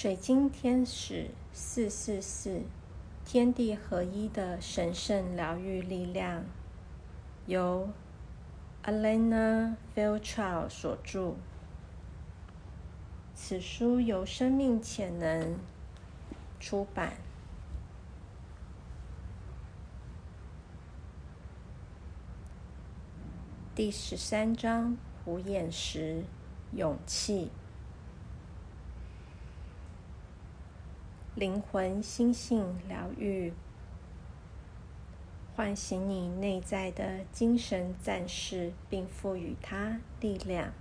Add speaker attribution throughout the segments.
Speaker 1: 水晶天使四四四，天地合一的神圣疗愈力量，由 Alana Fairchild 所著。此书由生命潜能出版。第十三章：虎眼石，勇气。灵魂心性疗愈，唤醒你内在的精神战士，并赋予它力量。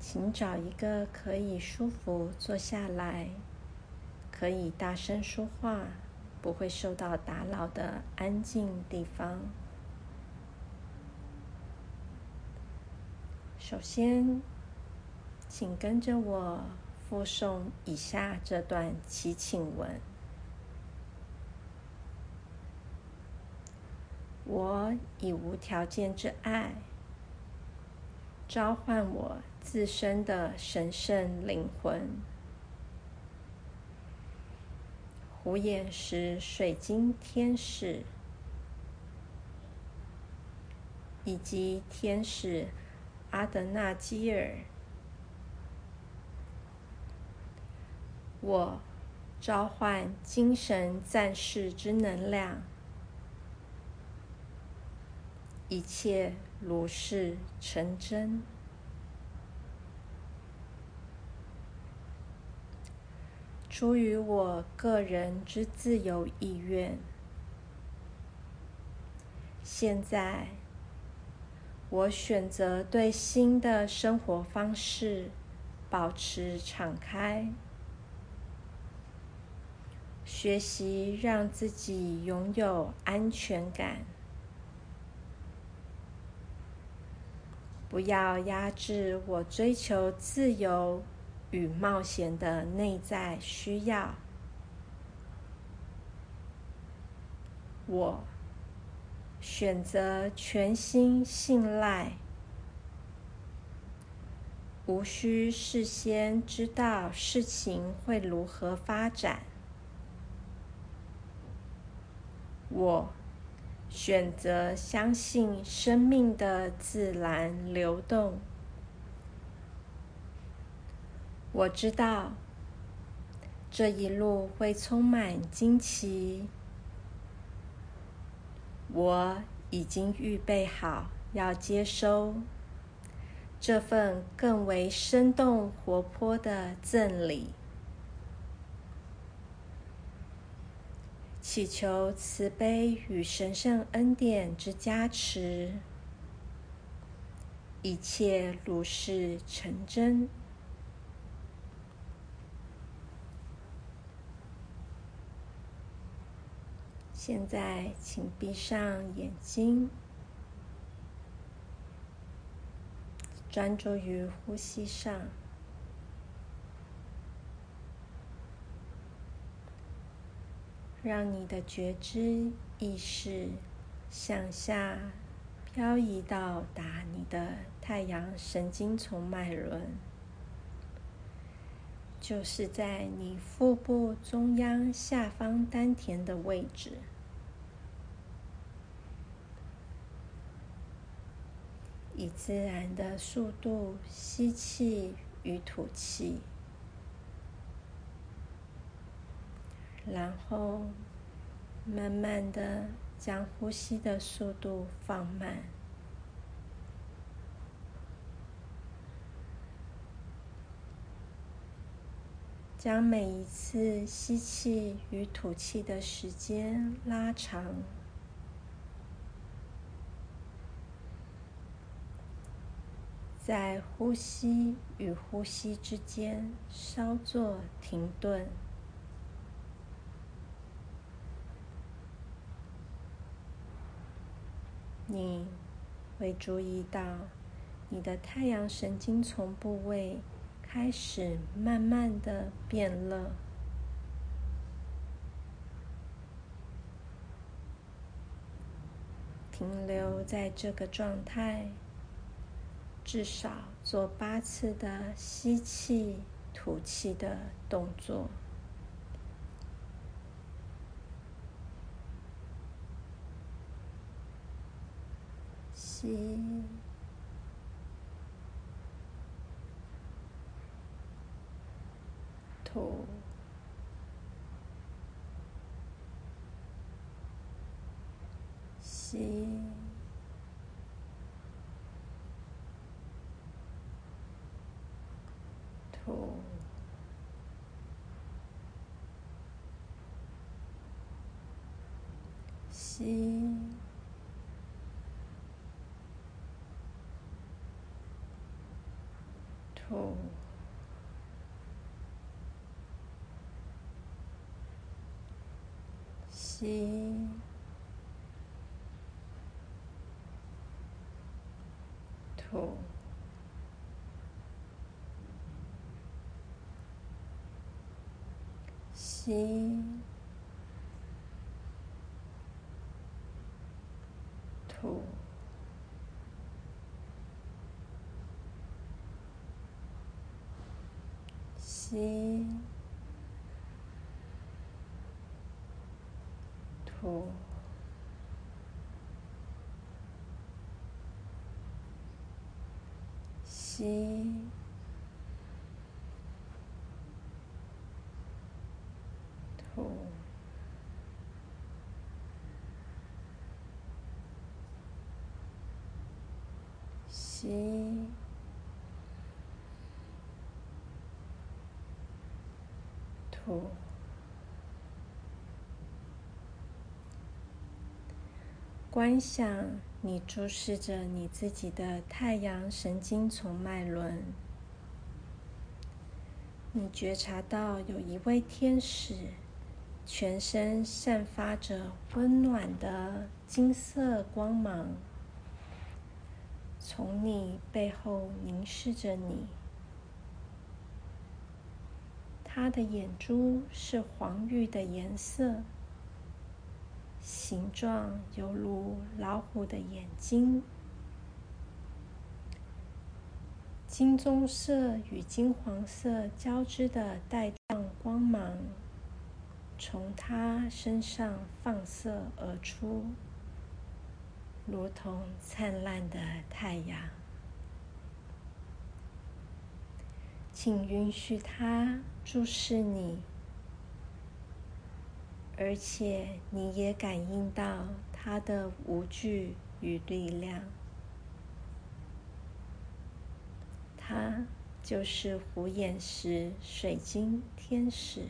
Speaker 1: 请找一个可以舒服坐下来，可以大声说话，不会受到打扰的安静地方。首先。请跟着我附诵以下这段祈请文：我以无条件之爱召唤我自身的神圣灵魂——虎眼石水晶天使，以及天使阿德纳基尔。我召唤精神战士之能量，一切如是成真。出于我个人之自由意愿，现在我选择对新的生活方式保持敞开。学习让自己拥有安全感，不要压制我追求自由与冒险的内在需要。我选择全心信赖，无需事先知道事情会如何发展。我选择相信生命的自然流动。我知道这一路会充满惊奇。我已经预备好要接收这份更为生动活泼的赠礼。祈求慈悲与神圣恩典之加持，一切如是成真。现在，请闭上眼睛，专注于呼吸上。让你的觉知意识向下漂移到达你的太阳神经丛脉轮，就是在你腹部中央下方丹田的位置。以自然的速度吸气与吐气。然后，慢慢的将呼吸的速度放慢，将每一次吸气与吐气的时间拉长，在呼吸与呼吸之间稍作停顿。你会注意到，你的太阳神经丛部位开始慢慢的变热，停留在这个状态，至少做八次的吸气、吐气的动作。吸，吐。吸，吐，吸，吐，吸。吐，吸，吐，吸，吐。吸，吐，吸，观想。你注视着你自己的太阳神经丛脉轮，你觉察到有一位天使，全身散发着温暖的金色光芒，从你背后凝视着你。他的眼珠是黄玉的颜色。形状犹如老虎的眼睛，金棕色与金黄色交织的带状光芒从他身上放射而出，如同灿烂的太阳。请允许他注视你。而且，你也感应到他的无惧与力量。他就是虎眼石水晶天使。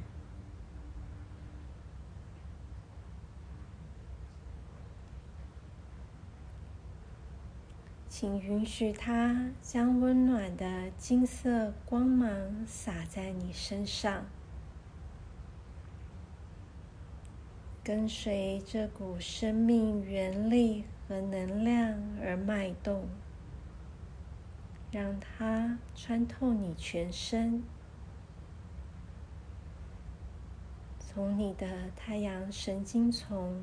Speaker 1: 请允许它将温暖的金色光芒洒在你身上。跟随这股生命原力和能量而脉动，让它穿透你全身，从你的太阳神经丛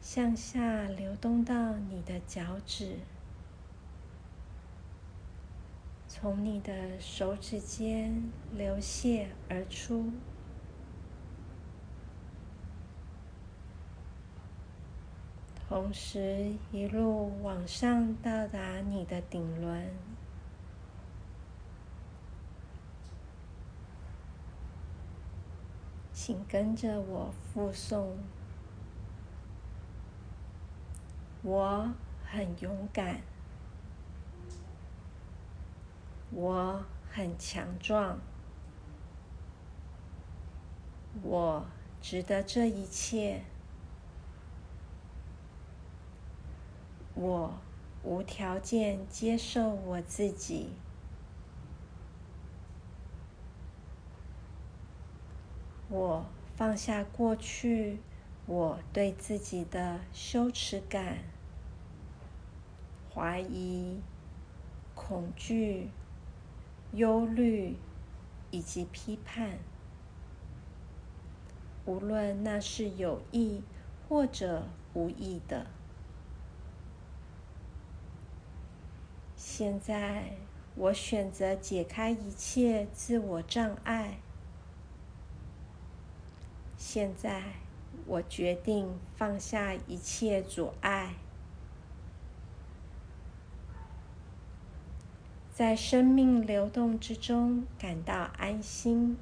Speaker 1: 向下流动到你的脚趾，从你的手指间流泻而出。同时，一路往上到达你的顶轮，请跟着我附诵：我很勇敢，我很强壮，我值得这一切。我无条件接受我自己。我放下过去我对自己的羞耻感、怀疑、恐惧、忧虑以及批判，无论那是有意或者无意的。现在，我选择解开一切自我障碍。现在，我决定放下一切阻碍，在生命流动之中感到安心，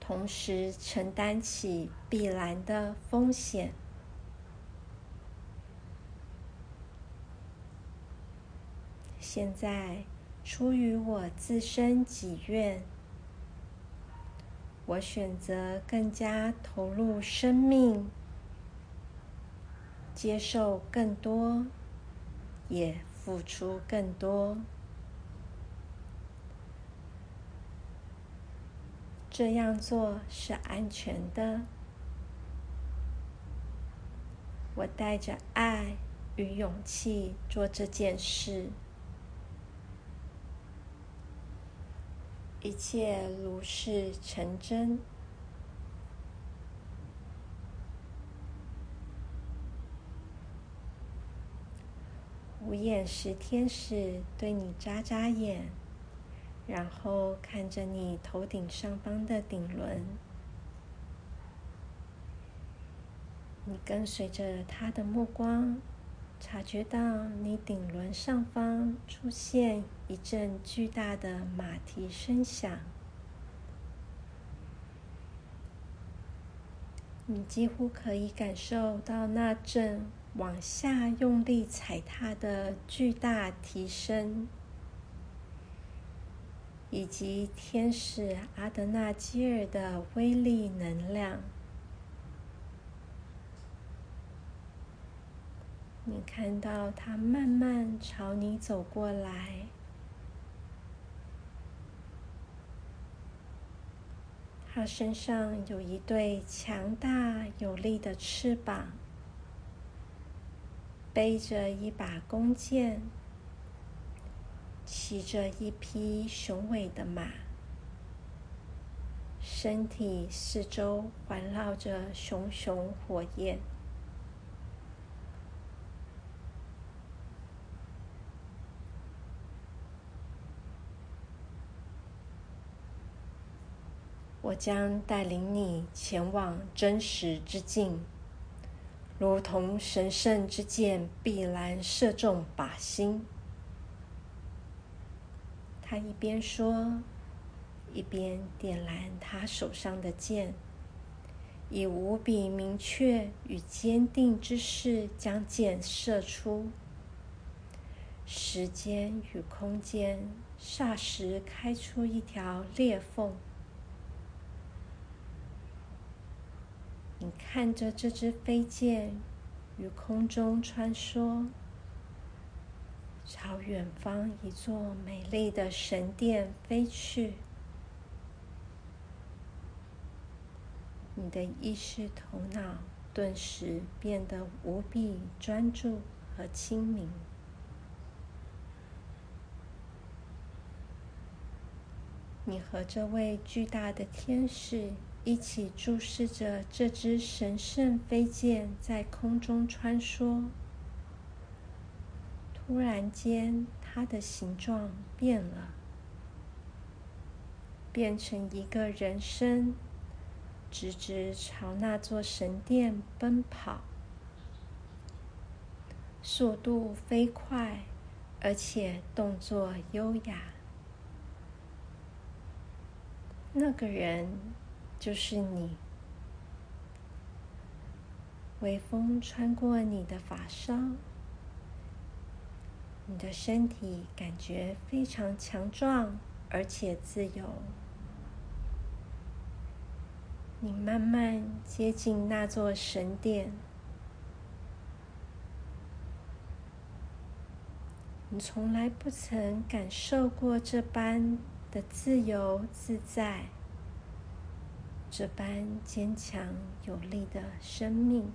Speaker 1: 同时承担起必然的风险。现在，出于我自身己愿，我选择更加投入生命，接受更多，也付出更多。这样做是安全的。我带着爱与勇气做这件事。一切如是成真。无眼石，天使对你眨眨眼，然后看着你头顶上方的顶轮，你跟随着他的目光。察觉到你顶轮上方出现一阵巨大的马蹄声响，你几乎可以感受到那阵往下用力踩踏的巨大提升，以及天使阿德纳基尔的威力能量。你看到他慢慢朝你走过来，他身上有一对强大有力的翅膀，背着一把弓箭，骑着一匹雄伟的马，身体四周环绕着熊熊火焰。我将带领你前往真实之境，如同神圣之箭必然射中靶心。他一边说，一边点燃他手上的箭，以无比明确与坚定之势将箭射出。时间与空间霎时开出一条裂缝。你看着这支飞剑于空中穿梭，朝远方一座美丽的神殿飞去。你的意识头脑顿时变得无比专注和清明。你和这位巨大的天使。一起注视着这只神圣飞剑在空中穿梭。突然间，它的形状变了，变成一个人身，直直朝那座神殿奔跑，速度飞快，而且动作优雅。那个人。就是你，微风穿过你的发梢，你的身体感觉非常强壮而且自由。你慢慢接近那座神殿，你从来不曾感受过这般的自由自在。这般坚强有力的生命，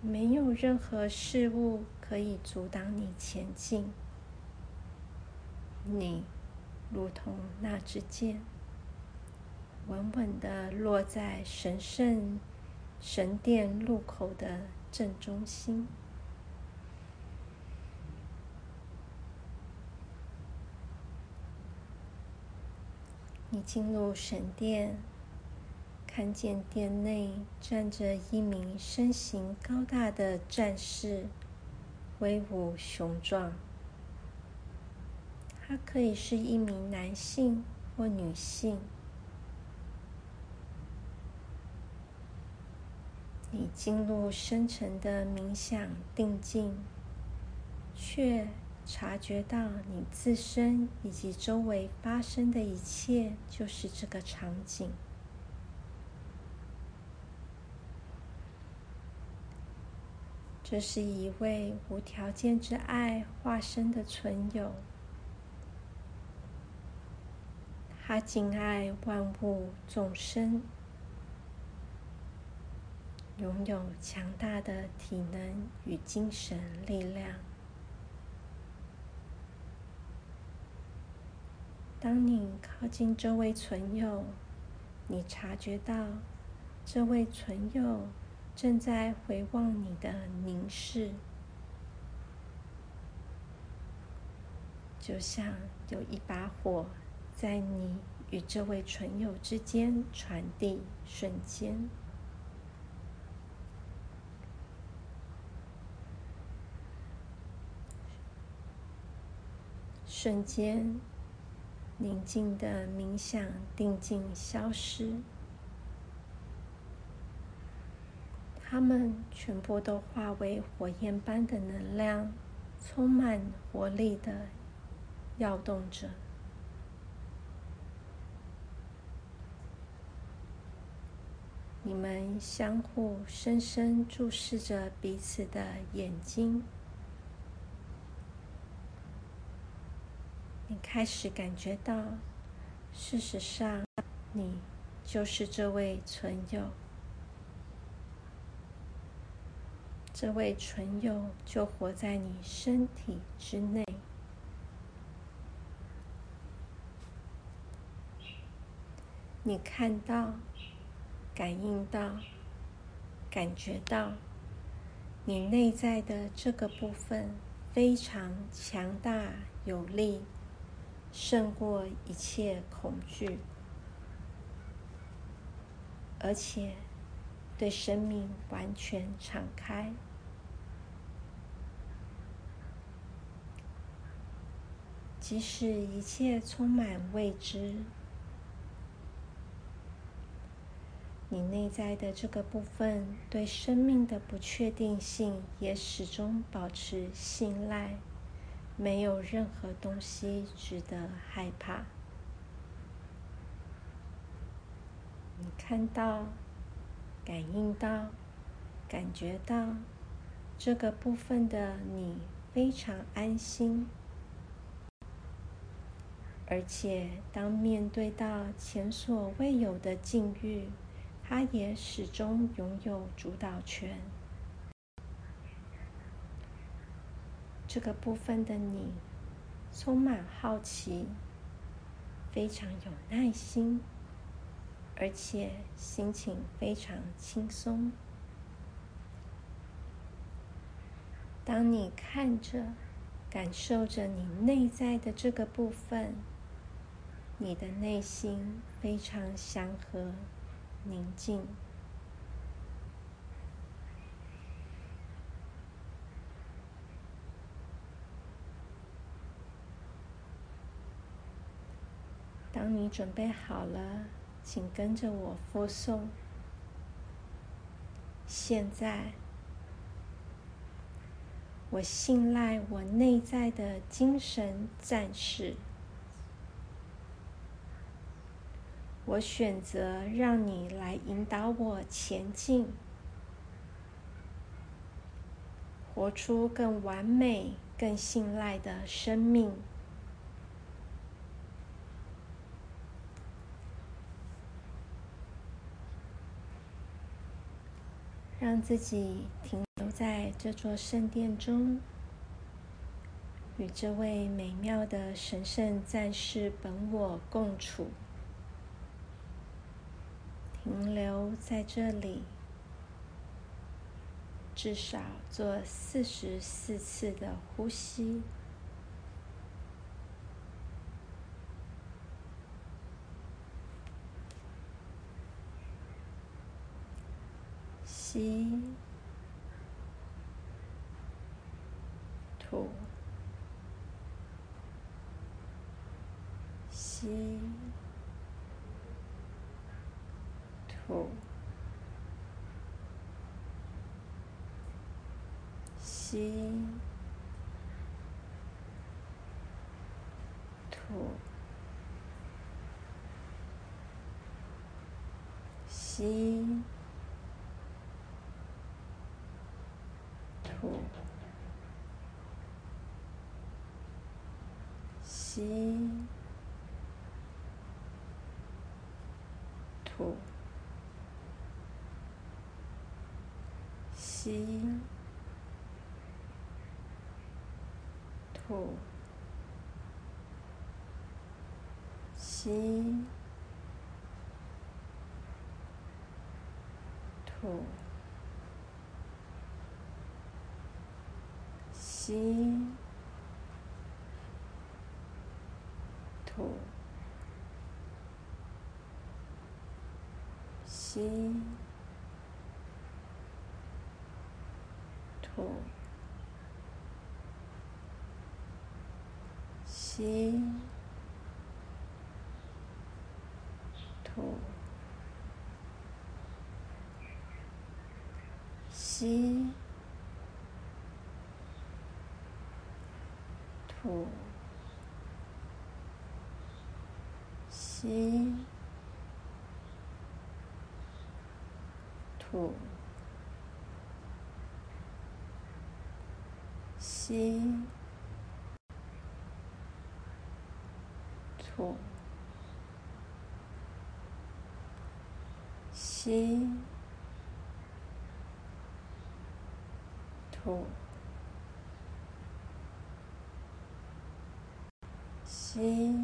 Speaker 1: 没有任何事物可以阻挡你前进。你如同那支箭，稳稳的落在神圣神殿入口的正中心。你进入神殿，看见殿内站着一名身形高大的战士，威武雄壮。他可以是一名男性或女性。你进入深沉的冥想定境，却。察觉到你自身以及周围发生的一切，就是这个场景。这是一位无条件之爱化身的存有，他敬爱万物众生，拥有强大的体能与精神力量。当你靠近这位存有，你察觉到这位存有正在回望你的凝视，就像有一把火在你与这位存有之间传递，瞬间，瞬间。宁静的冥想定静消失，它们全部都化为火焰般的能量，充满活力的摇动着。你们相互深深注视着彼此的眼睛。开始感觉到，事实上，你就是这位存有。这位存有就活在你身体之内。你看到、感应到、感觉到，你内在的这个部分非常强大、有力。胜过一切恐惧，而且对生命完全敞开。即使一切充满未知，你内在的这个部分对生命的不确定性也始终保持信赖。没有任何东西值得害怕。你看到、感应到、感觉到这个部分的你非常安心，而且当面对到前所未有的境遇，他也始终拥有主导权。这个部分的你，充满好奇，非常有耐心，而且心情非常轻松。当你看着、感受着你内在的这个部分，你的内心非常祥和、宁静。当你准备好了，请跟着我复诵。现在，我信赖我内在的精神战士。我选择让你来引导我前进，活出更完美、更信赖的生命。让自己停留在这座圣殿中，与这位美妙的神圣战士本我共处，停留在这里，至少做四十四次的呼吸。吸，吐，吸，吐，吸，吐，吸。吐，吸，吐，吸，吐，吸，吐。吸，吐，吸，吐，吸，吐，吸。吐，吸，吐，吸，吐，吸，吐。吸，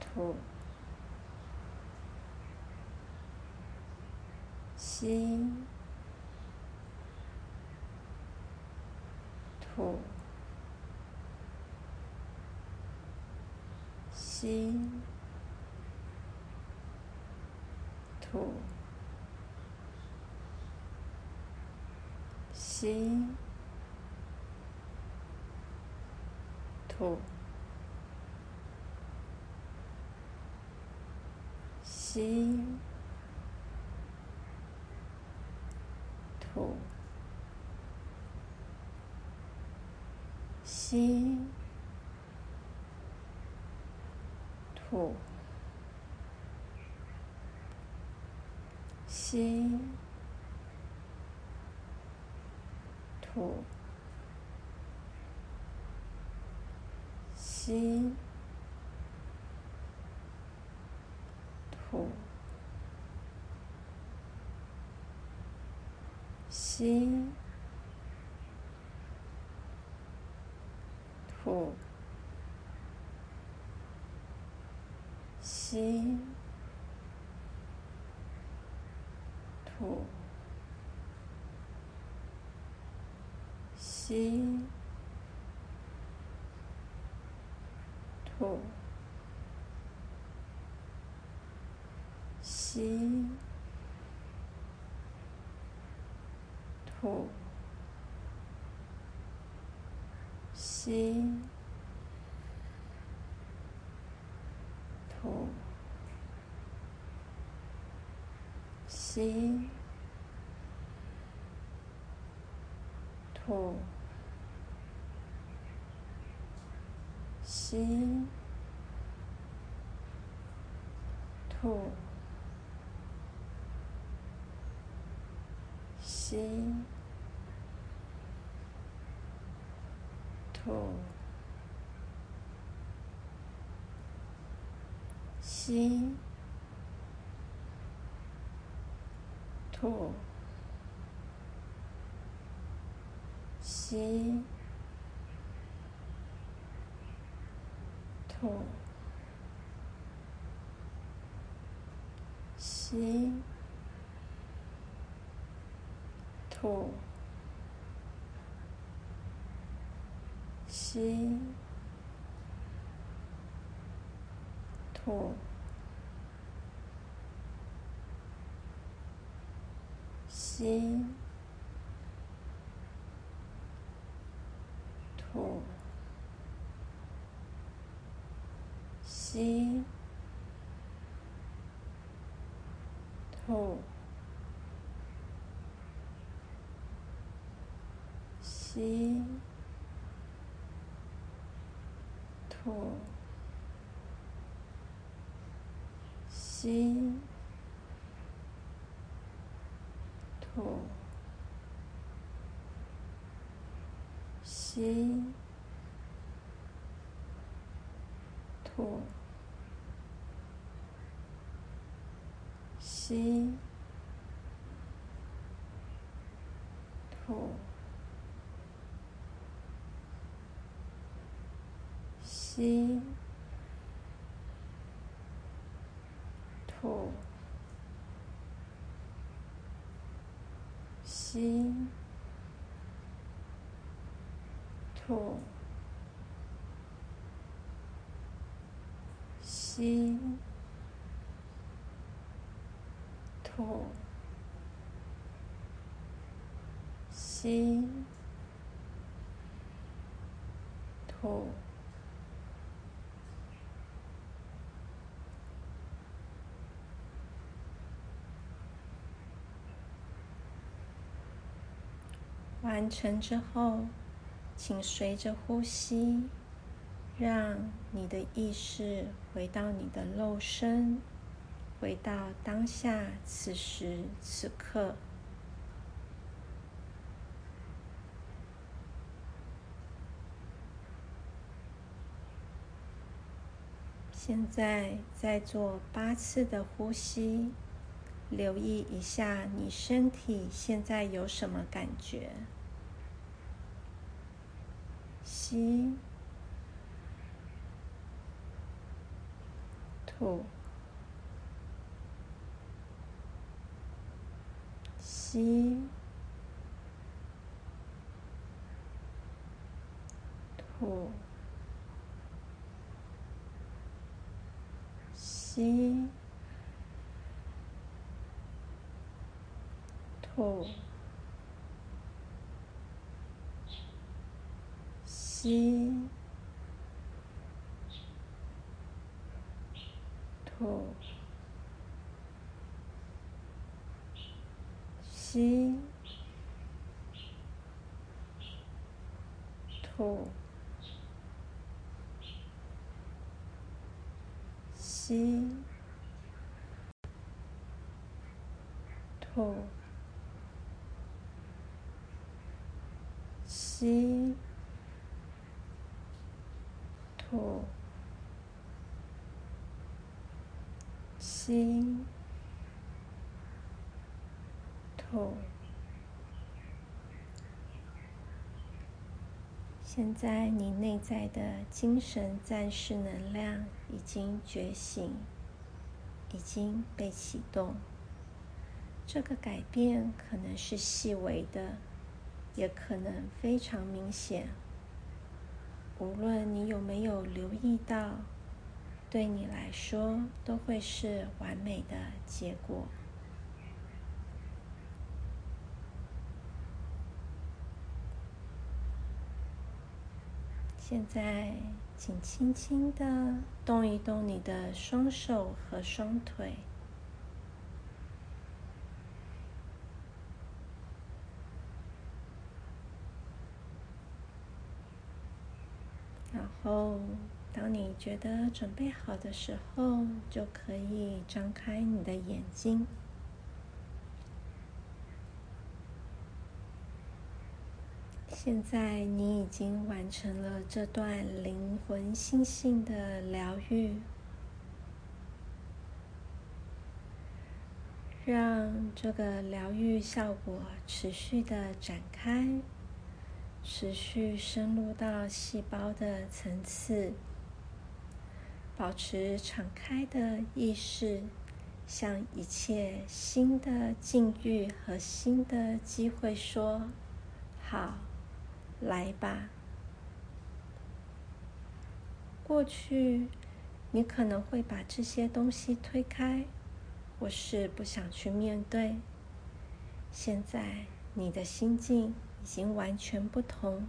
Speaker 1: 吐，吸，吐，吸，吐，吸。吐，吸，吐，吸，吐，吸，吐。吸，吐，吸，吐，吸，吐，吸。吐，吸，吐，吸，吐，吸，吐。吸，吐，吸，吐，吸，吐，吸。吐，吸，吐，吸，吐，吸，吐，吸，吐，吸，吐，吸。吐，吸，吐，吸，吐，吸，吐。吸，吐，吸，吐，吸，吐。完成之后，请随着呼吸，让你的意识回到你的肉身，回到当下此时此刻。现在再做八次的呼吸，留意一下你身体现在有什么感觉。吸，吐，吸，吐，吸，吐。吸，吐，吸，吐，吸，吐，吸。吐，吸，吐。现在你内在的精神战士能量已经觉醒，已经被启动。这个改变可能是细微的，也可能非常明显。无论你有没有留意到，对你来说都会是完美的结果。现在，请轻轻的动一动你的双手和双腿。然后，你觉得准备好的时候，就可以张开你的眼睛。现在你已经完成了这段灵魂心性的疗愈，让这个疗愈效果持续的展开。持续深入到细胞的层次，保持敞开的意识，向一切新的境遇和新的机会说：“好，来吧。”过去，你可能会把这些东西推开，或是不想去面对。现在你的心境已经完全不同。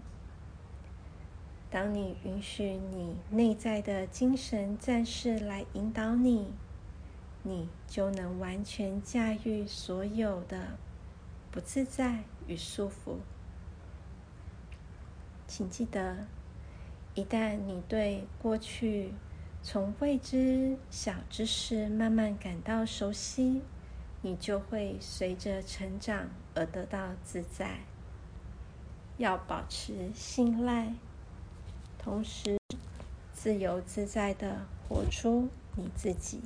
Speaker 1: 当你允许你内在的精神战士来引导你，你就能完全驾驭所有的不自在与束缚。请记得，一旦你对过去从未知小知识慢慢感到熟悉，你就会随着成长而得到自在。要保持信赖，同时自由自在的活出你自己。